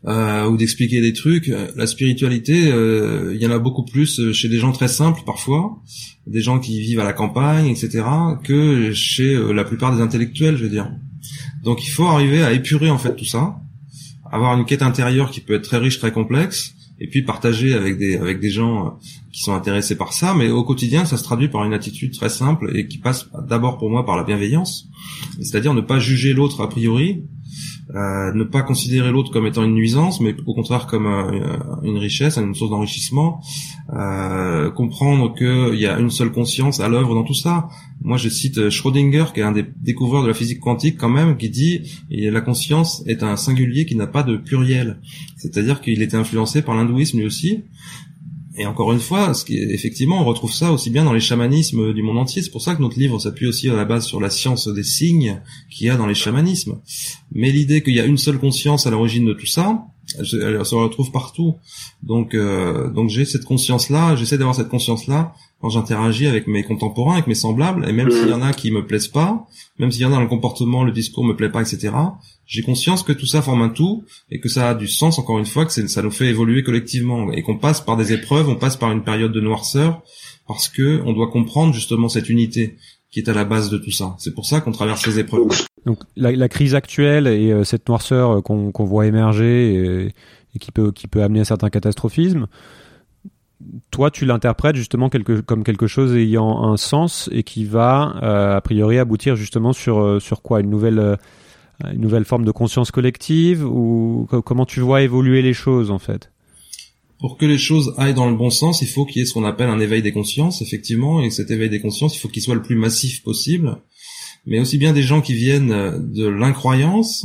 euh, ou d'expliquer des trucs. La spiritualité, euh, il y en a beaucoup plus euh, chez des gens très simples parfois, des gens qui vivent à la campagne, etc., que chez la plupart des intellectuels, je veux dire. Donc il faut arriver à épurer en fait tout ça, avoir une quête intérieure qui peut être très riche, très complexe, et puis partager avec des avec des gens qui sont intéressés par ça. Mais au quotidien, ça se traduit par une attitude très simple et qui passe d'abord pour moi par la bienveillance, c'est-à-dire ne pas juger l'autre a priori, euh, ne pas considérer l'autre comme étant une nuisance, mais au contraire comme euh, une richesse, une source d'enrichissement. Euh, comprendre qu'il y a une seule conscience à l'œuvre dans tout ça. Moi, je cite Schrödinger, qui est un des découvreurs de la physique quantique quand même, qui dit la conscience est un singulier qui n'a pas de pluriel. C'est-à-dire qu'il était influencé par l'hindouisme lui aussi, et encore une fois, ce qui effectivement, on retrouve ça aussi bien dans les chamanismes du monde entier. C'est pour ça que notre livre s'appuie aussi à la base sur la science des signes qu'il y a dans les chamanismes. Mais l'idée qu'il y a une seule conscience à l'origine de tout ça, se retrouve partout. Donc, euh, donc j'ai cette conscience-là, j'essaie d'avoir cette conscience-là quand j'interagis avec mes contemporains, avec mes semblables, et même s'il y en a qui me plaisent pas, même s'il y en a dans le comportement, le discours me plaît pas, etc. J'ai conscience que tout ça forme un tout et que ça a du sens encore une fois, que ça nous fait évoluer collectivement et qu'on passe par des épreuves, on passe par une période de noirceur parce que on doit comprendre justement cette unité qui est à la base de tout ça. C'est pour ça qu'on traverse ces épreuves. Donc la, la crise actuelle et euh, cette noirceur euh, qu'on voit émerger et, et, qui peut qui peut amener à certains catastrophismes, toi, tu l'interprètes justement comme quelque chose ayant un sens et qui va, euh, a priori, aboutir justement sur, euh, sur quoi? Une nouvelle, euh, une nouvelle forme de conscience collective Ou comment tu vois évoluer les choses, en fait? Pour que les choses aillent dans le bon sens, il faut qu'il y ait ce qu'on appelle un éveil des consciences, effectivement, et cet éveil des consciences, il faut qu'il soit le plus massif possible, mais aussi bien des gens qui viennent de l'incroyance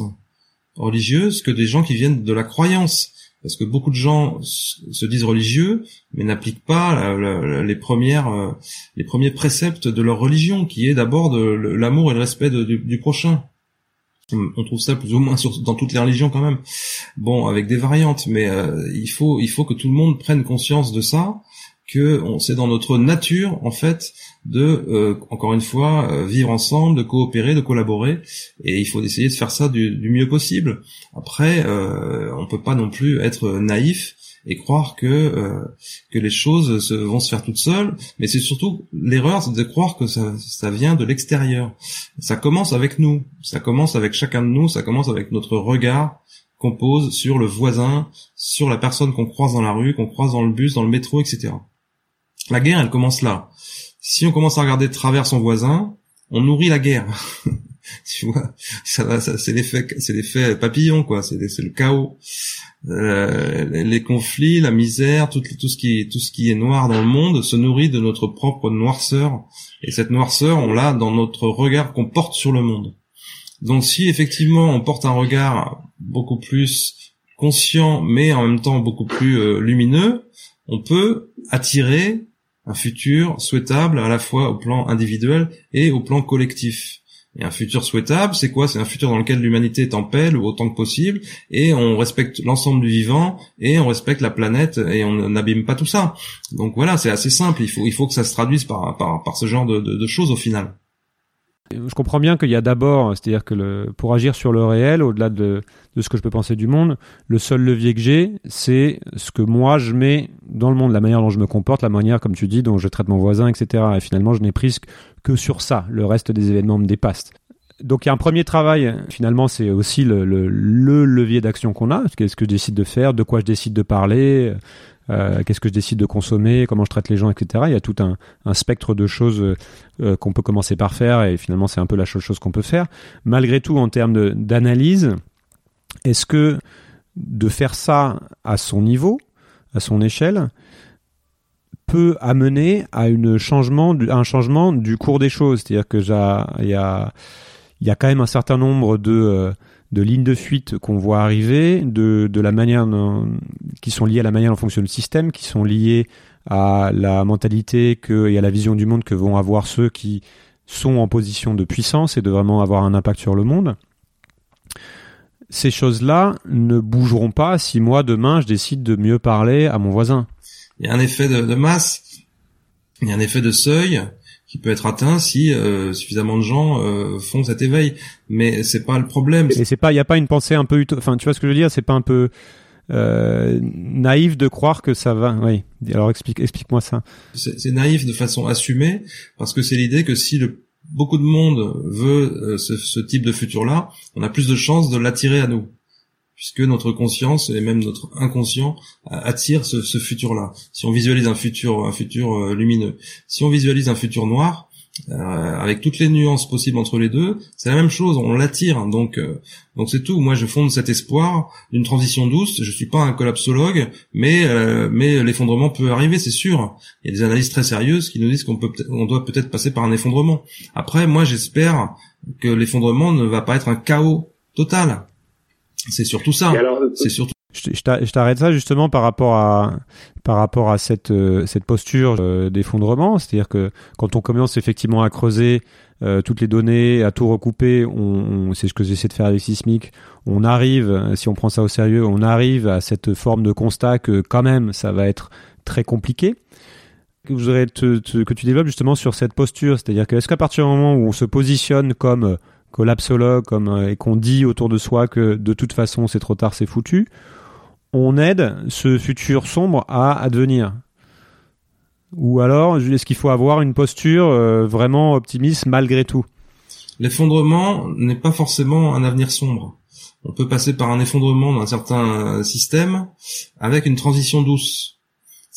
religieuse que des gens qui viennent de la croyance parce que beaucoup de gens se disent religieux mais n'appliquent pas les premières euh, les premiers préceptes de leur religion qui est d'abord l'amour et le respect du, prochain On trouve ça plus ou moins dans toutes les religions quand même. Bon, avec des variantes, mais faut il faut que tout le monde prenne conscience de ça que c'est dans notre nature en fait de euh, encore une fois euh, vivre ensemble, de coopérer, de collaborer, et il faut essayer de faire ça du, mieux possible. Après, euh, on peut pas non plus être naïf et croire que euh, que les choses se, vont se faire toutes seules, mais c'est surtout l'erreur, de croire que ça, ça vient de l'extérieur. Ça commence avec nous, ça commence avec chacun de nous, ça commence avec notre regard qu'on pose sur le voisin, sur la personne qu'on croise dans la rue, qu'on croise dans le bus, dans le métro, etc. La guerre, elle commence là. Si on commence à regarder de travers son voisin, on nourrit la guerre. tu vois, ça ça, c'est l'effet, c'est l'effet papillon, quoi. C'est, le chaos, euh, les conflits, la misère, tout, tout ce qui, tout ce qui est noir dans le monde se nourrit de notre propre noirceur. Et cette noirceur, on l'a dans notre regard qu'on porte sur le monde. Donc, si effectivement on porte un regard beaucoup plus conscient, mais en même temps beaucoup plus euh, lumineux, on peut attirer un futur souhaitable à la fois au plan individuel et au plan collectif. Et un futur souhaitable, c'est quoi? C'est un futur dans lequel l'humanité est en paix ou autant que possible, et on respecte l'ensemble du vivant, et on respecte la planète, et on n'abîme pas tout ça. Donc voilà, c'est assez simple. Il faut, il faut que ça se traduise par, par, ce genre de, de choses au final. Je comprends bien qu'il y a d'abord, c'est-à-dire que pour agir sur le réel, au-delà de, ce que je peux penser du monde, le seul levier que j'ai, c'est ce que moi je mets dans le monde, la manière dont je me comporte, la manière, comme tu dis, dont je traite mon voisin, etc. Et finalement, je n'ai prise que sur ça. Le reste des événements me dépassent. Donc il y a un premier travail, finalement c'est aussi le, le levier d'action qu'on a, qu'est-ce que je décide de faire, de quoi je décide de parler, euh, qu'est-ce que je décide de consommer, comment je traite les gens, etc. Il y a tout un, spectre de choses euh, qu'on peut commencer par faire et finalement c'est un peu la seule chose qu'on peut faire. Malgré tout, en termes d'analyse, est-ce que de faire ça à son niveau, à son échelle, peut amener à, un changement du cours des choses? C'est-à-dire que il y a, quand même un certain nombre de euh, de lignes de fuite qu'on voit arriver, de, de la manière qui sont liées à la manière dont fonctionne le système, qui sont liées à la mentalité que, et à la vision du monde que vont avoir ceux qui sont en position de puissance et de vraiment avoir un impact sur le monde. Ces choses-là ne bougeront pas si moi demain je décide de mieux parler à mon voisin. Il y a un effet de, de masse, il y a un effet de seuil, qui peut être atteint si euh, suffisamment de gens euh, font cet éveil. Mais c'est pas le problème. Et c'est pas, il y a pas une pensée un peu, enfin, tu vois ce que je veux dire? C'est pas un peu euh, naïf de croire que ça va. Oui. Alors explique, explique-moi ça. C'est naïf de façon assumée parce que c'est l'idée que si le beaucoup de monde veut ce, ce type de futur-là, on a plus de chances de l'attirer à nous puisque notre conscience et même notre inconscient attire ce, futur-là. Si on visualise un futur, euh, lumineux, si on visualise un futur noir, euh, avec toutes les nuances possibles entre les deux, c'est la même chose, on l'attire. Donc, euh, donc c'est tout. Moi, je fonde cet espoir d'une transition douce. Je suis pas un collapsologue, mais mais l'effondrement peut arriver, c'est sûr. Il y a des analyses très sérieuses qui nous disent qu'on peut, on doit peut-être passer par un effondrement. Après, moi, j'espère que l'effondrement ne va pas être un chaos total. C'est surtout ça. C'est surtout. Je t'arrête ça justement par rapport à par rapport à cette euh, cette posture euh, d'effondrement, c'est-à-dire que quand on commence effectivement à creuser euh, toutes les données, à tout recouper, on, c'est ce que j'essaie de faire avec Sismic. On arrive, si on prend ça au sérieux, on arrive à cette forme de constat que quand même ça va être très compliqué. Je voudrais te, que tu développes justement sur cette posture, c'est-à-dire que est-ce qu'à partir du moment où on se positionne comme collapsologue comme, euh, et qu'on dit autour de soi que de toute façon c'est trop tard, c'est foutu, on aide ce futur sombre à advenir. Ou alors, est-ce qu'il faut avoir une posture euh, vraiment optimiste malgré tout? L'effondrement n'est pas forcément un avenir sombre. On peut passer par un effondrement d'un certain système avec une transition douce.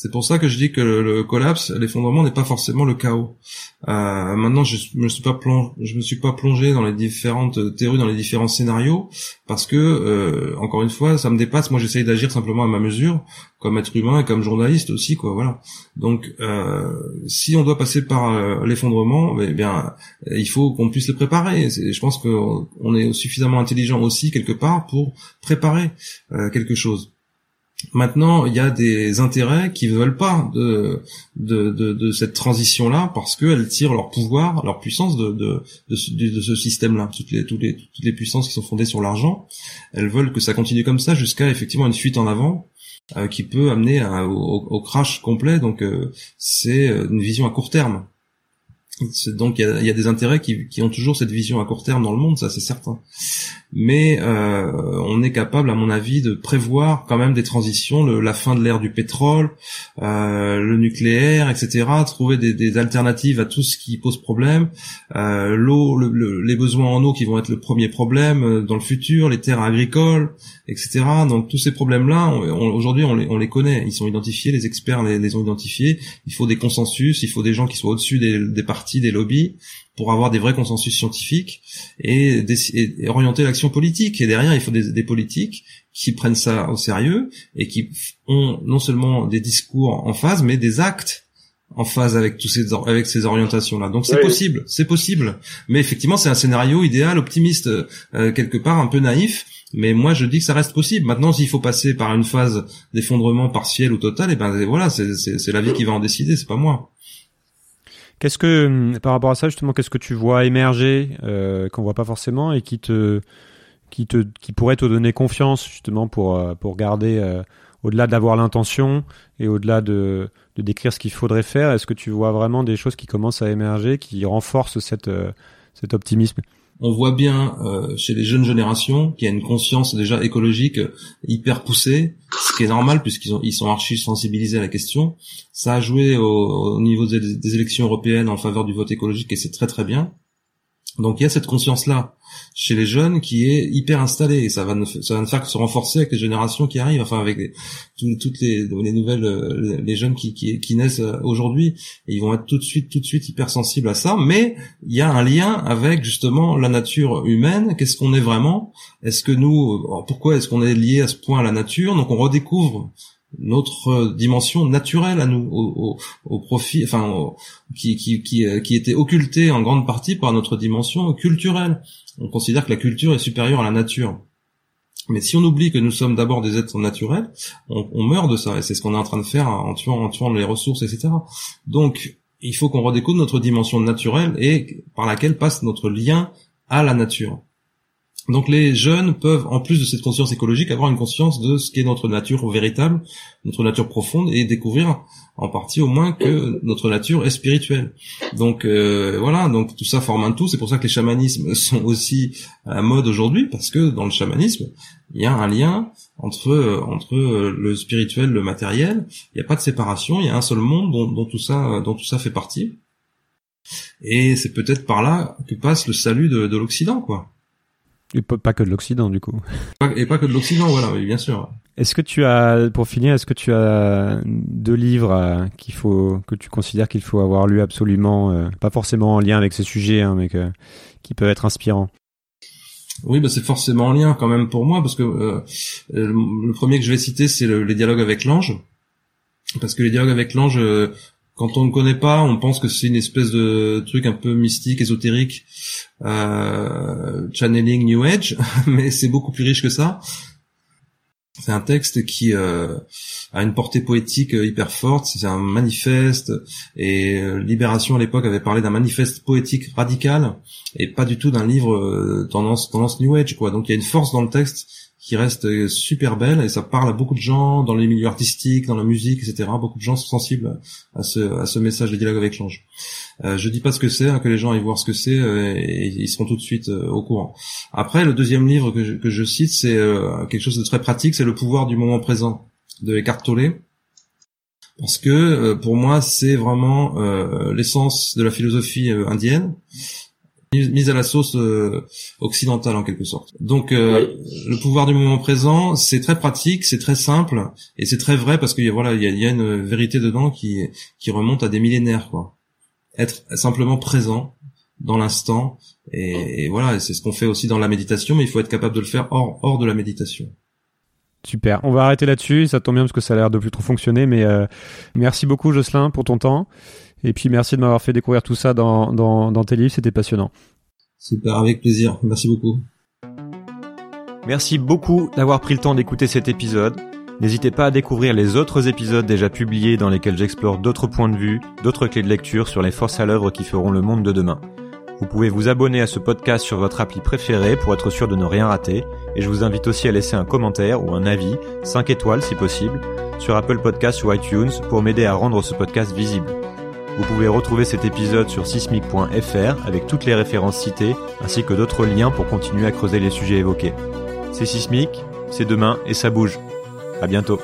C'est pour ça que je dis que le, collapse, l'effondrement n'est pas forcément le chaos. Euh, maintenant, je me suis pas je me suis pas plongé dans les différentes théories, dans les différents scénarios, parce que euh, encore une fois, ça me dépasse. Moi, j'essaye d'agir simplement à ma mesure, comme être humain et comme journaliste aussi, quoi. Voilà. Donc, euh, si on doit passer par l'effondrement, eh bien, il faut qu'on puisse le préparer. Je pense qu'on est suffisamment intelligent aussi quelque part pour préparer quelque chose. Maintenant, il y a des intérêts qui ne veulent pas de, de, de, de cette transition-là parce qu'elles tirent leur pouvoir, leur puissance de, de, de, ce système-là. Toutes les, toutes, les, puissances qui sont fondées sur l'argent, elles veulent que ça continue comme ça jusqu'à effectivement une fuite en avant euh, qui peut amener au, au, crash complet. Donc euh, c'est une vision à court terme. Donc il y a, y a, des intérêts qui, qui, ont toujours cette vision à court terme dans le monde, ça c'est certain mais euh, on est capable, à mon avis, de prévoir quand même des transitions, la fin de l'ère du pétrole, euh, le nucléaire, etc. Trouver des, alternatives à tout ce qui pose problème, euh, l'eau, le, les besoins en eau qui vont être le premier problème dans le futur, les terres agricoles, etc. Donc tous ces problèmes-là, aujourd'hui, on, les, on les connaît, ils sont identifiés, les experts les, ont identifiés. Il faut des consensus, il faut des gens qui soient au-dessus des, des partis, des lobbies pour avoir des vrais consensus scientifiques et, et orienter l'action politique. Et derrière, il faut des, des, politiques qui prennent ça au sérieux et qui ont non seulement des discours en phase, mais des actes en phase avec tous ces avec ces orientations là. Donc c'est possible, c'est possible. Mais effectivement, c'est un scénario idéal, optimiste, euh, quelque part un peu naïf. Mais moi, je dis que ça reste possible. Maintenant, s'il faut passer par une phase d'effondrement partiel ou total, et eh ben voilà, c'est la vie qui va en décider, c'est pas moi. Qu'est-ce que, hum, par rapport à ça, justement, qu'est-ce que tu vois émerger euh, qu'on voit pas forcément et qui te, qui te, qui pourrait te donner confiance justement pour euh, pour garder euh, au-delà d'avoir l'intention et au-delà de, de décrire ce qu'il faudrait faire. Est-ce que tu vois vraiment des choses qui commencent à émerger, qui renforcent cette euh, cet optimisme? On voit bien euh, chez les jeunes générations qu'il y a une conscience déjà écologique hyper poussée, ce qui est normal puisqu'ils ils sont archi sensibilisés à la question. Ça a joué au, niveau des, élections européennes en faveur du vote écologique et c'est très très bien. Donc il y a cette conscience-là chez les jeunes qui est hyper installée et ça va ne, ça va ne faire que se renforcer avec les générations qui arrivent, enfin avec toutes les, les, nouvelles, euh, les jeunes qui, qui, qui naissent euh, aujourd'hui, ils vont être tout de suite, tout de suite hyper sensibles à ça. Mais il y a un lien avec justement la nature humaine. Qu'est-ce qu'on est vraiment? Est-ce que nous, pourquoi est-ce qu'on est lié à ce point à la nature? Donc on redécouvre notre euh, dimension naturelle à nous, au, au, profit, enfin, qui, qui, qui, euh, qui était occultée en grande partie par notre dimension culturelle. On considère que la culture est supérieure à la nature. Mais si on oublie que nous sommes d'abord des êtres naturels, on, on meurt de ça, et c'est ce qu'on est en train de faire en tuant, en tuant les ressources, etc. Donc, il faut qu'on redécouvre notre dimension naturelle et par laquelle passe notre lien à la nature. Donc les jeunes peuvent, en plus de cette conscience écologique, avoir une conscience de ce qu'est notre nature véritable, notre nature profonde, et découvrir en partie au moins que notre nature est spirituelle. Donc euh, voilà, donc tout ça forme un tout. C'est pour ça que les chamanismes sont aussi à la mode aujourd'hui, parce que dans le chamanisme, il y a un lien entre entre le spirituel, le matériel. Il n'y a pas de séparation. Il y a un seul monde dont, tout ça dont tout ça fait partie. Et c'est peut-être par là que passe le salut de, de l'Occident, quoi. Et pas que de l'Occident, du coup. Et pas que de l'Occident, voilà, oui, bien sûr. Est-ce que tu as, pour finir, est-ce que tu as deux livres euh, qu'il faut, que tu considères qu'il faut avoir lu absolument, euh, pas forcément en lien avec ces sujets, hein, mais que, qui peuvent être inspirants? Oui, bah c'est forcément en lien quand même pour moi parce que euh, le, premier que je vais citer c'est le, les dialogues avec l'ange parce que les dialogues avec l'ange quand on ne connaît pas, on pense que c'est une espèce de truc un peu mystique, ésotérique, euh, channeling New Age, mais c'est beaucoup plus riche que ça. C'est un texte qui euh, a une portée poétique euh, hyper forte. C'est un manifeste et euh, Libération à l'époque avait parlé d'un manifeste poétique radical et pas du tout d'un livre tendance tendance New Age quoi. Donc il y a une force dans le texte qui reste super belle et ça parle à beaucoup de gens dans les milieux artistiques, dans la musique, etc. Beaucoup de gens sont sensibles à ce, à ce message de dialogue avec l'ange. Euh, je dis pas ce que c'est, hein, que les gens aillent voir ce que c'est euh, et ils seront tout de suite euh, au courant. Après, le deuxième livre que je, que je cite, c'est euh, quelque chose de très pratique, c'est Le pouvoir du moment présent de Eckhart Tolle. Parce que pour moi, c'est vraiment l'essence de la philosophie indienne mise à la sauce euh, occidentale en quelque sorte. Donc euh, le pouvoir du moment présent, c'est très pratique, c'est très simple et c'est très vrai parce qu'il y a voilà, il y a, une vérité dedans qui qui remonte à des millénaires quoi. Être simplement présent dans l'instant et, voilà, c'est ce qu'on fait aussi dans la méditation, mais il faut être capable de le faire hors hors de la méditation. Super, on va arrêter là-dessus, ça tombe bien parce que ça a l'air de plus trop fonctionner, mais euh, merci beaucoup Jocelyn pour ton temps. Et puis merci de m'avoir fait découvrir tout ça dans, dans, dans tes livres, c'était passionnant. Super, avec plaisir. Merci beaucoup. Merci beaucoup d'avoir pris le temps d'écouter cet épisode. N'hésitez pas à découvrir les autres épisodes déjà publiés dans lesquels j'explore d'autres points de vue, d'autres clés de lecture sur les forces à l'œuvre qui feront le monde de demain. Vous pouvez vous abonner à ce podcast sur votre appli préférée pour être sûr de ne rien rater, et je vous invite aussi à laisser un commentaire ou un avis, 5 étoiles si possible, sur Apple Podcasts ou iTunes pour m'aider à rendre ce podcast visible. Vous pouvez retrouver cet épisode sur sismic.fr avec toutes les références citées, ainsi que d'autres liens pour continuer à creuser les sujets évoqués. C'est Sismic, c'est demain et ça bouge. À bientôt.